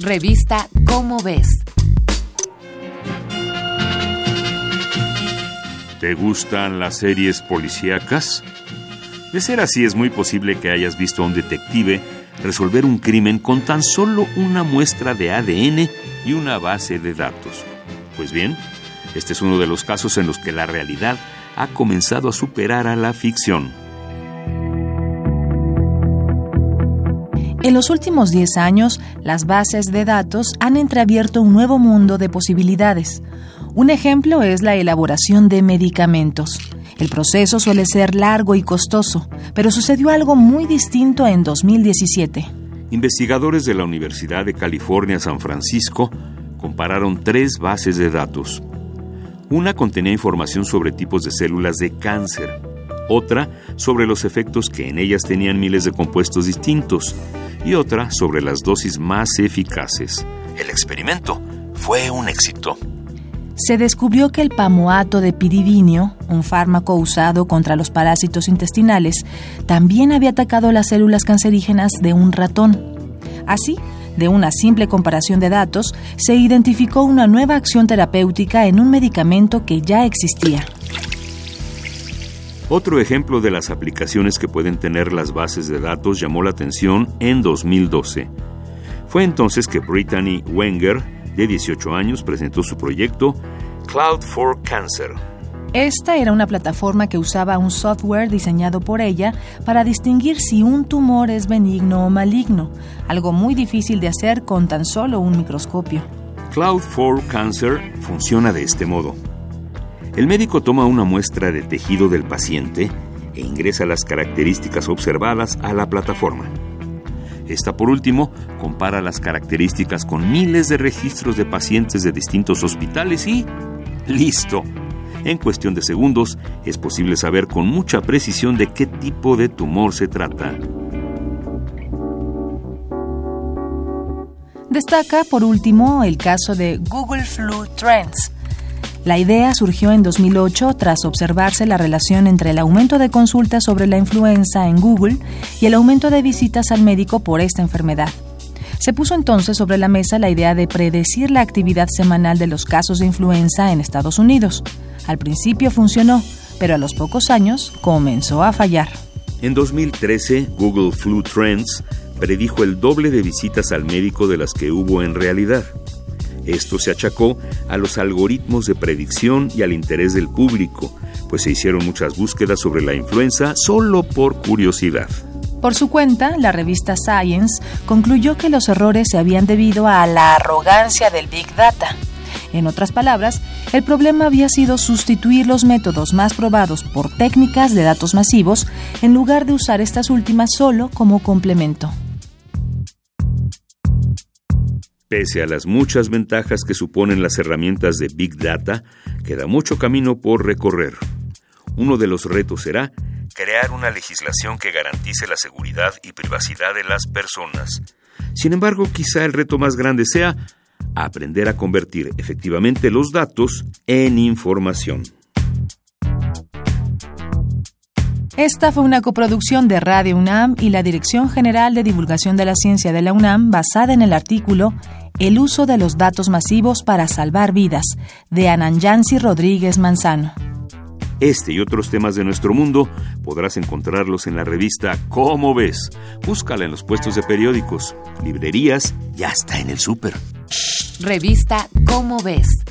Revista Cómo ves. ¿Te gustan las series policíacas? De ser así, es muy posible que hayas visto a un detective resolver un crimen con tan solo una muestra de ADN y una base de datos. Pues bien, este es uno de los casos en los que la realidad ha comenzado a superar a la ficción. En los últimos 10 años, las bases de datos han entreabierto un nuevo mundo de posibilidades. Un ejemplo es la elaboración de medicamentos. El proceso suele ser largo y costoso, pero sucedió algo muy distinto en 2017. Investigadores de la Universidad de California San Francisco compararon tres bases de datos. Una contenía información sobre tipos de células de cáncer, otra sobre los efectos que en ellas tenían miles de compuestos distintos y otra sobre las dosis más eficaces. El experimento fue un éxito. Se descubrió que el pamoato de piridinio, un fármaco usado contra los parásitos intestinales, también había atacado las células cancerígenas de un ratón. Así, de una simple comparación de datos, se identificó una nueva acción terapéutica en un medicamento que ya existía. Otro ejemplo de las aplicaciones que pueden tener las bases de datos llamó la atención en 2012. Fue entonces que Brittany Wenger, de 18 años, presentó su proyecto Cloud for Cancer esta era una plataforma que usaba un software diseñado por ella para distinguir si un tumor es benigno o maligno, algo muy difícil de hacer con tan solo un microscopio. Cloud for Cancer funciona de este modo. El médico toma una muestra de tejido del paciente e ingresa las características observadas a la plataforma. Esta, por último, compara las características con miles de registros de pacientes de distintos hospitales y... ¡Listo! En cuestión de segundos es posible saber con mucha precisión de qué tipo de tumor se trata. Destaca, por último, el caso de Google Flu Trends. La idea surgió en 2008 tras observarse la relación entre el aumento de consultas sobre la influenza en Google y el aumento de visitas al médico por esta enfermedad. Se puso entonces sobre la mesa la idea de predecir la actividad semanal de los casos de influenza en Estados Unidos. Al principio funcionó, pero a los pocos años comenzó a fallar. En 2013, Google Flu Trends predijo el doble de visitas al médico de las que hubo en realidad. Esto se achacó a los algoritmos de predicción y al interés del público, pues se hicieron muchas búsquedas sobre la influenza solo por curiosidad. Por su cuenta, la revista Science concluyó que los errores se habían debido a la arrogancia del Big Data. En otras palabras, el problema había sido sustituir los métodos más probados por técnicas de datos masivos en lugar de usar estas últimas solo como complemento. Pese a las muchas ventajas que suponen las herramientas de Big Data, queda mucho camino por recorrer. Uno de los retos será crear una legislación que garantice la seguridad y privacidad de las personas. Sin embargo, quizá el reto más grande sea aprender a convertir efectivamente los datos en información. Esta fue una coproducción de Radio UNAM y la Dirección General de Divulgación de la Ciencia de la UNAM basada en el artículo El uso de los datos masivos para salvar vidas de Ananyansi Rodríguez Manzano. Este y otros temas de nuestro mundo podrás encontrarlos en la revista Cómo ves. Búscala en los puestos de periódicos, librerías y hasta en el súper. Revista Cómo ves.